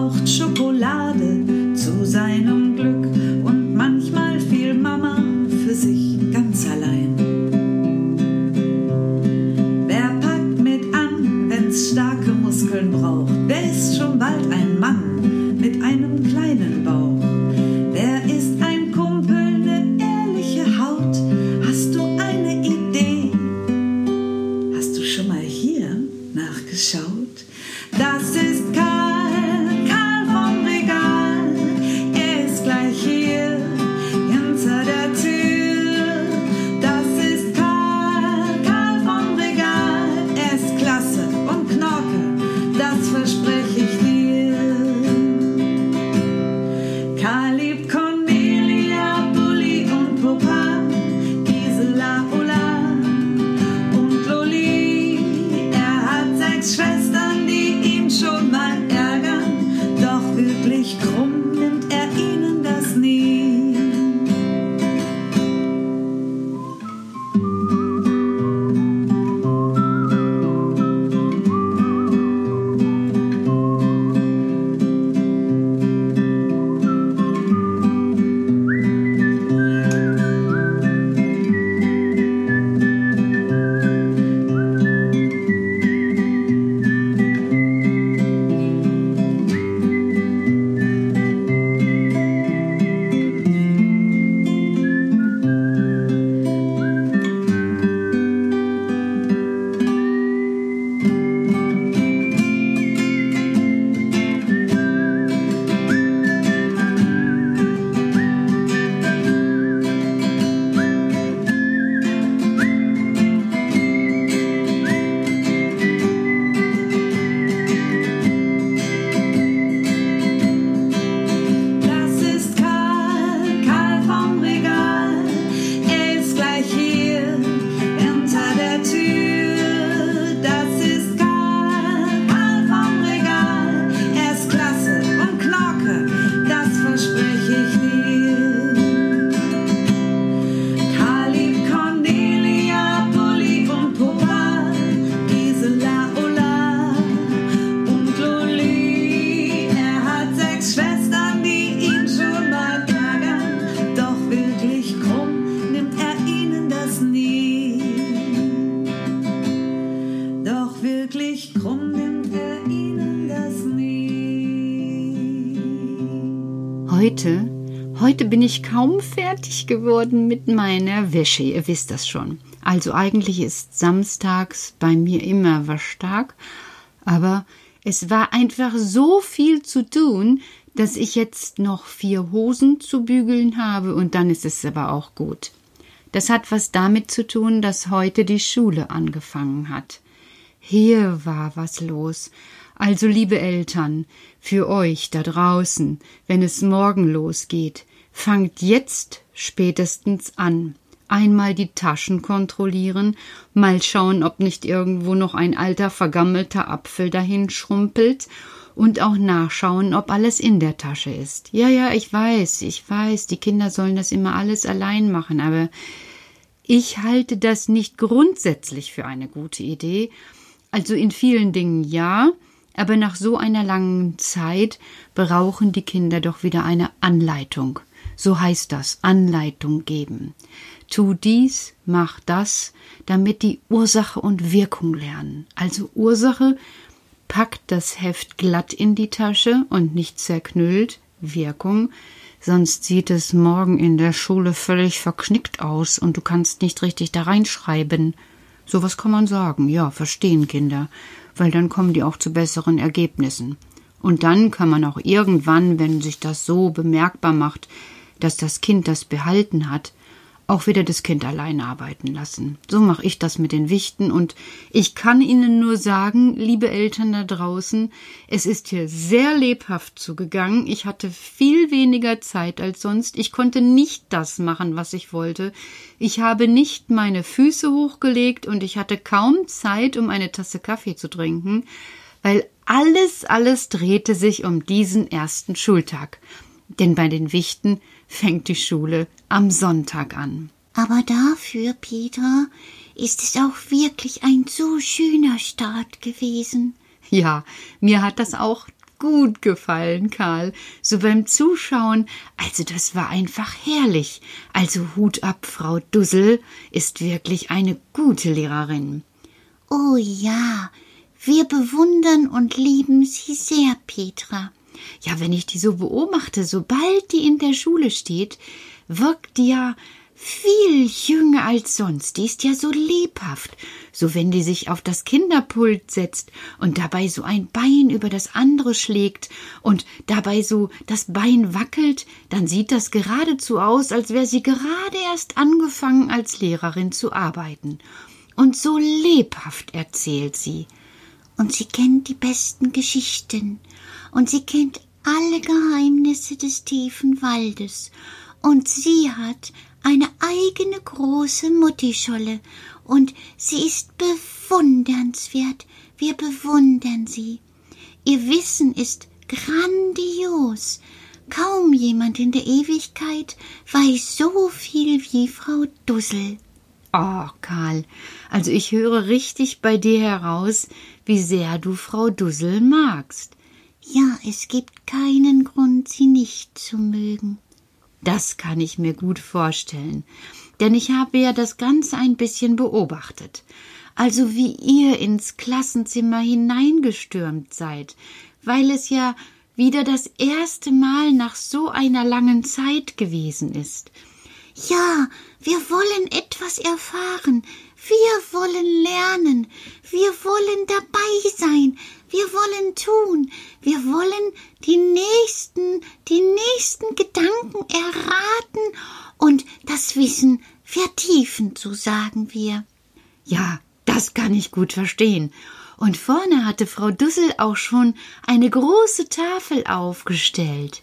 braucht Schokolade. Heute bin ich kaum fertig geworden mit meiner Wäsche, ihr wisst das schon. Also eigentlich ist samstags bei mir immer Waschtag, aber es war einfach so viel zu tun, dass ich jetzt noch vier Hosen zu bügeln habe und dann ist es aber auch gut. Das hat was damit zu tun, dass heute die Schule angefangen hat. Hier war was los. Also, liebe Eltern, für euch da draußen, wenn es morgen losgeht, Fangt jetzt spätestens an. Einmal die Taschen kontrollieren, mal schauen, ob nicht irgendwo noch ein alter vergammelter Apfel dahin schrumpelt und auch nachschauen, ob alles in der Tasche ist. Ja, ja, ich weiß, ich weiß, die Kinder sollen das immer alles allein machen, aber ich halte das nicht grundsätzlich für eine gute Idee. Also in vielen Dingen ja, aber nach so einer langen Zeit brauchen die Kinder doch wieder eine Anleitung. So heißt das, Anleitung geben. Tu dies, mach das, damit die Ursache und Wirkung lernen. Also Ursache packt das Heft glatt in die Tasche und nicht zerknüllt, Wirkung, sonst sieht es morgen in der Schule völlig verknickt aus und du kannst nicht richtig da reinschreiben. Sowas kann man sagen, ja, verstehen Kinder, weil dann kommen die auch zu besseren Ergebnissen. Und dann kann man auch irgendwann, wenn sich das so bemerkbar macht, dass das Kind das behalten hat, auch wieder das Kind allein arbeiten lassen. So mache ich das mit den Wichten und ich kann Ihnen nur sagen, liebe Eltern da draußen, es ist hier sehr lebhaft zugegangen. Ich hatte viel weniger Zeit als sonst. Ich konnte nicht das machen, was ich wollte. Ich habe nicht meine Füße hochgelegt und ich hatte kaum Zeit, um eine Tasse Kaffee zu trinken, weil alles, alles drehte sich um diesen ersten Schultag. Denn bei den Wichten fängt die Schule am Sonntag an. Aber dafür, Peter, ist es auch wirklich ein so schöner Start gewesen. Ja, mir hat das auch gut gefallen, Karl. So beim Zuschauen, also das war einfach herrlich. Also Hut ab, Frau Dussel ist wirklich eine gute Lehrerin. Oh ja, wir bewundern und lieben sie sehr, Petra. Ja, wenn ich die so beobachte, sobald die in der Schule steht, wirkt die ja viel jünger als sonst. Die ist ja so lebhaft. So wenn die sich auf das Kinderpult setzt und dabei so ein Bein über das andere schlägt und dabei so das Bein wackelt, dann sieht das geradezu aus, als wäre sie gerade erst angefangen als Lehrerin zu arbeiten. Und so lebhaft erzählt sie. Und sie kennt die besten Geschichten. Und sie kennt alle Geheimnisse des tiefen Waldes. Und sie hat eine eigene große Muttischolle. Und sie ist bewundernswert. Wir bewundern sie. Ihr Wissen ist grandios. Kaum jemand in der Ewigkeit weiß so viel wie Frau Dussel. Oh, Karl, also ich höre richtig bei dir heraus, wie sehr du Frau Dussel magst. Ja, es gibt keinen Grund, sie nicht zu mögen. Das kann ich mir gut vorstellen, denn ich habe ja das Ganze ein bisschen beobachtet. Also wie ihr ins Klassenzimmer hineingestürmt seid, weil es ja wieder das erste Mal nach so einer langen Zeit gewesen ist. Ja, wir wollen etwas erfahren, wir wollen lernen, wir wollen dabei sein, wir wollen tun, wir wollen die nächsten, die nächsten Gedanken erraten und das Wissen vertiefen, so sagen wir. Ja, das kann ich gut verstehen. Und vorne hatte Frau Dussel auch schon eine große Tafel aufgestellt.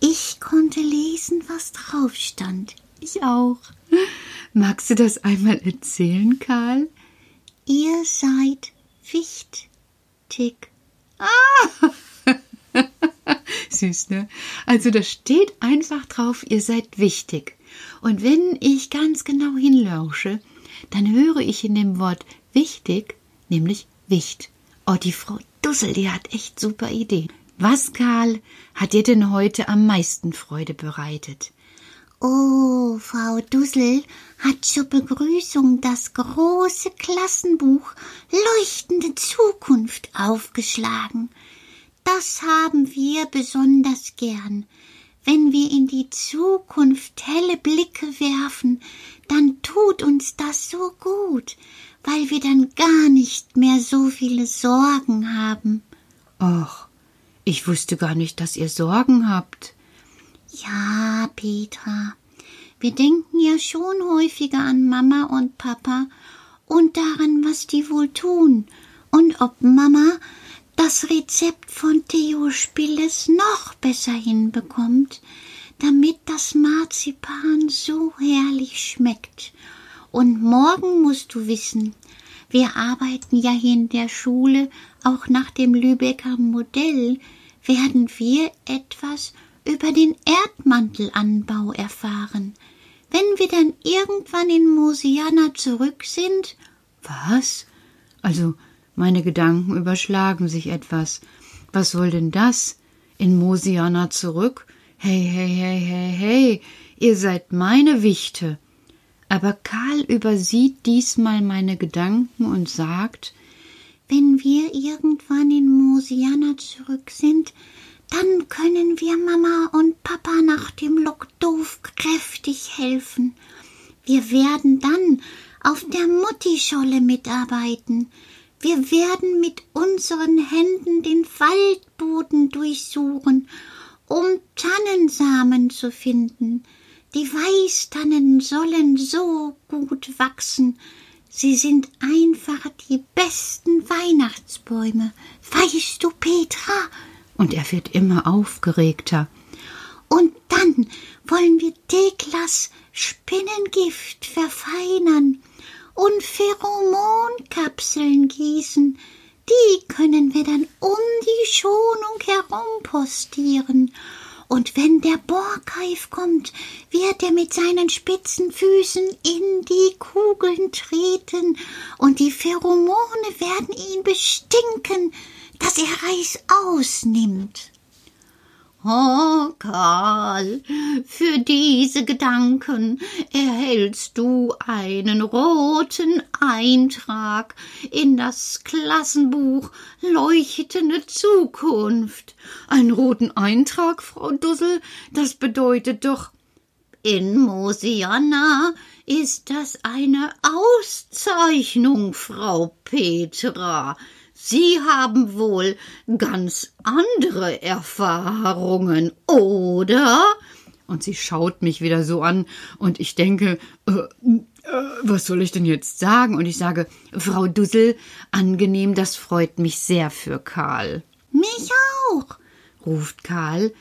Ich konnte lesen, was drauf stand. Ich auch. Magst du das einmal erzählen, Karl? Ihr seid wichtig. Ah! Süß, ne? Also da steht einfach drauf, ihr seid wichtig. Und wenn ich ganz genau hinlausche, dann höre ich in dem Wort wichtig, nämlich Wicht. Oh, die Frau Dussel, die hat echt super Ideen. Was, Karl, hat dir denn heute am meisten Freude bereitet? Oh, Frau Dussel hat zur Begrüßung das große Klassenbuch Leuchtende Zukunft aufgeschlagen. Das haben wir besonders gern. Wenn wir in die Zukunft helle Blicke werfen, dann tut uns das so gut, weil wir dann gar nicht mehr so viele Sorgen haben. Och, ich wusste gar nicht, dass ihr Sorgen habt. Ja, Petra, wir denken ja schon häufiger an Mama und Papa und daran, was die wohl tun und ob Mama das Rezept von Theo Spilles noch besser hinbekommt, damit das Marzipan so herrlich schmeckt. Und morgen musst du wissen, Wir arbeiten ja hier in der Schule auch nach dem Lübecker Modell. Werden wir etwas über den Erdmantelanbau erfahren. Wenn wir dann irgendwann in Mosiana zurück sind. Was? Also, meine Gedanken überschlagen sich etwas. Was soll denn das? In Mosiana zurück? Hey, hey, hey, hey, hey, ihr seid meine Wichte. Aber Karl übersieht diesmal meine Gedanken und sagt, wenn wir irgendwann in Mosiana zurück sind, dann können wir Mama und Papa nach dem Lockdoof kräftig helfen. Wir werden dann auf der Muttischolle mitarbeiten. Wir werden mit unseren Händen den Waldboden durchsuchen, um Tannensamen zu finden. Die Weißtannen sollen so gut wachsen. Sie sind einfach die besten Weihnachtsbäume. Weißt du, Petra? Und er wird immer aufgeregter. Und dann wollen wir Deklas Spinnengift verfeinern und Pheromonkapseln gießen. Die können wir dann um die Schonung herum postieren. Und wenn der Borkeif kommt, wird er mit seinen spitzen Füßen in die Kugeln treten, und die Pheromone werden ihn bestinken, dass er Reis ausnimmt. Oh, Karl, für diese Gedanken erhältst du einen roten Eintrag in das Klassenbuch Leuchtende Zukunft. Einen roten Eintrag, Frau Dussel, das bedeutet doch in Mosiana ist das eine Auszeichnung, Frau Petra. Sie haben wohl ganz andere Erfahrungen, oder? Und sie schaut mich wieder so an, und ich denke, äh, äh, was soll ich denn jetzt sagen? Und ich sage, Frau Dussel, angenehm, das freut mich sehr für Karl. Mich auch, ruft Karl,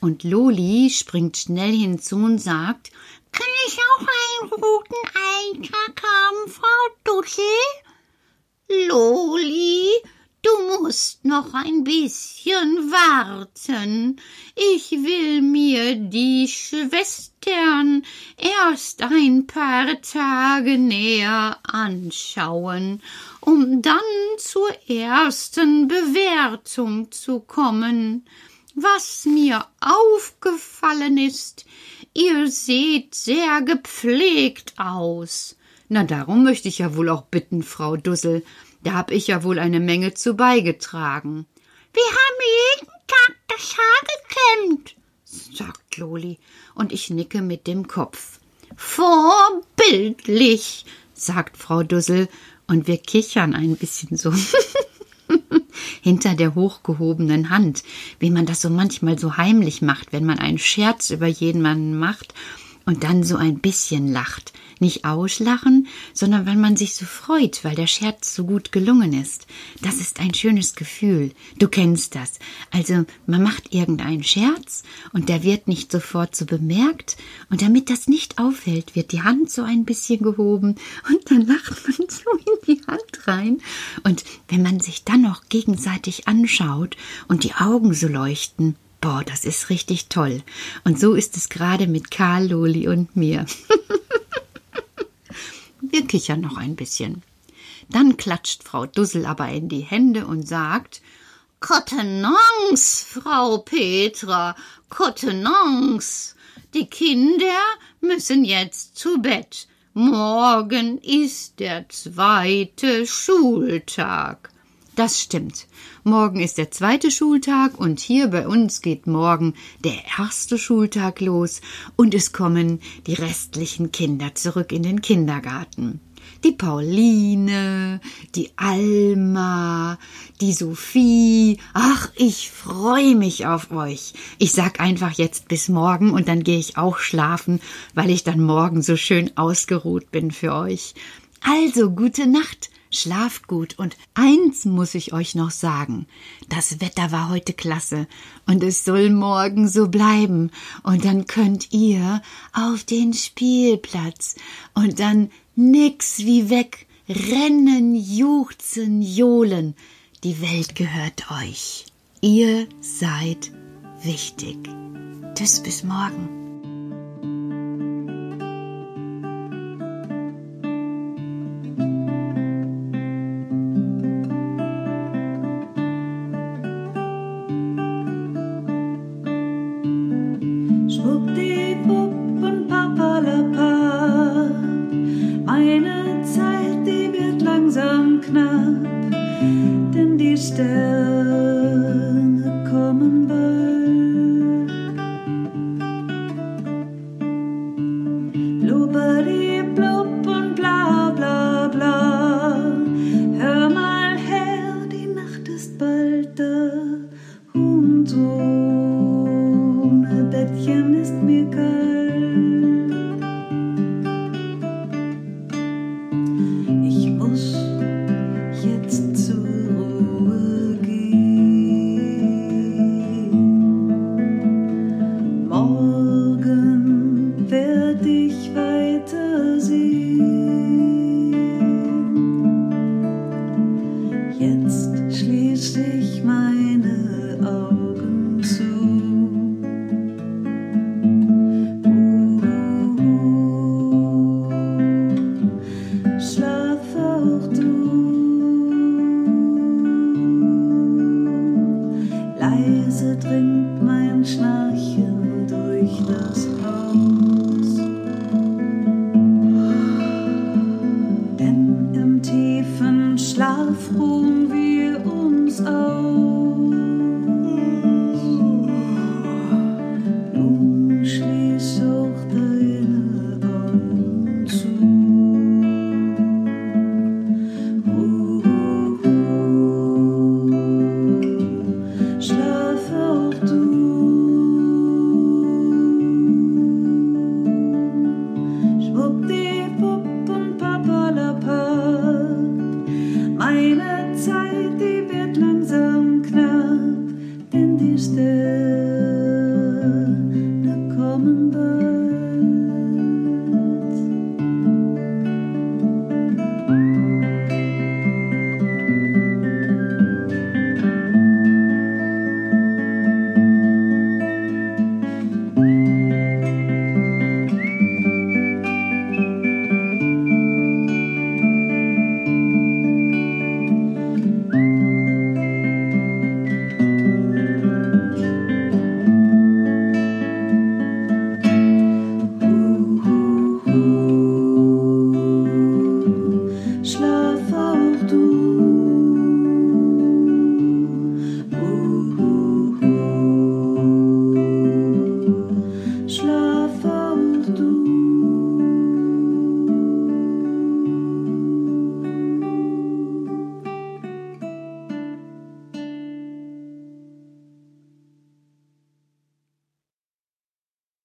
und Loli springt schnell hinzu und sagt, kann ich auch einen roten Eintrag haben, Frau Dussel? Loli, du musst noch ein bisschen warten. Ich will mir die Schwestern erst ein paar Tage näher anschauen, um dann zur ersten Bewertung zu kommen. Was mir aufgefallen ist, ihr seht sehr gepflegt aus. Na, darum möchte ich ja wohl auch bitten, Frau Dussel. Da hab ich ja wohl eine Menge zu beigetragen. Wir haben jeden Tag das Haar gekämmt, sagt Loli, und ich nicke mit dem Kopf. Vorbildlich, sagt Frau Dussel, und wir kichern ein bisschen so. hinter der hochgehobenen Hand, wie man das so manchmal so heimlich macht, wenn man einen Scherz über jemanden macht und dann so ein bisschen lacht. Nicht auslachen, sondern weil man sich so freut, weil der Scherz so gut gelungen ist. Das ist ein schönes Gefühl. Du kennst das. Also man macht irgendeinen Scherz und der wird nicht sofort so bemerkt und damit das nicht auffällt, wird die Hand so ein bisschen gehoben und dann lacht man so in die Hand rein. Und wenn man sich dann noch gegenseitig anschaut und die Augen so leuchten, Boah, das ist richtig toll. Und so ist es gerade mit Karl, Loli und mir. Wir kichern noch ein bisschen. Dann klatscht Frau Dussel aber in die Hände und sagt Kontenance, Frau Petra, Kontenance. Die Kinder müssen jetzt zu Bett. Morgen ist der zweite Schultag. Das stimmt. Morgen ist der zweite Schultag und hier bei uns geht morgen der erste Schultag los und es kommen die restlichen Kinder zurück in den Kindergarten. Die Pauline, die Alma, die Sophie. Ach, ich freue mich auf euch. Ich sag einfach jetzt bis morgen und dann gehe ich auch schlafen, weil ich dann morgen so schön ausgeruht bin für euch. Also gute Nacht Schlaft gut und eins muss ich euch noch sagen. Das Wetter war heute klasse und es soll morgen so bleiben und dann könnt ihr auf den Spielplatz und dann nix wie weg rennen, juchzen, johlen. Die Welt gehört euch. Ihr seid wichtig. Tschüss, bis morgen. Knapp, denn die Sterne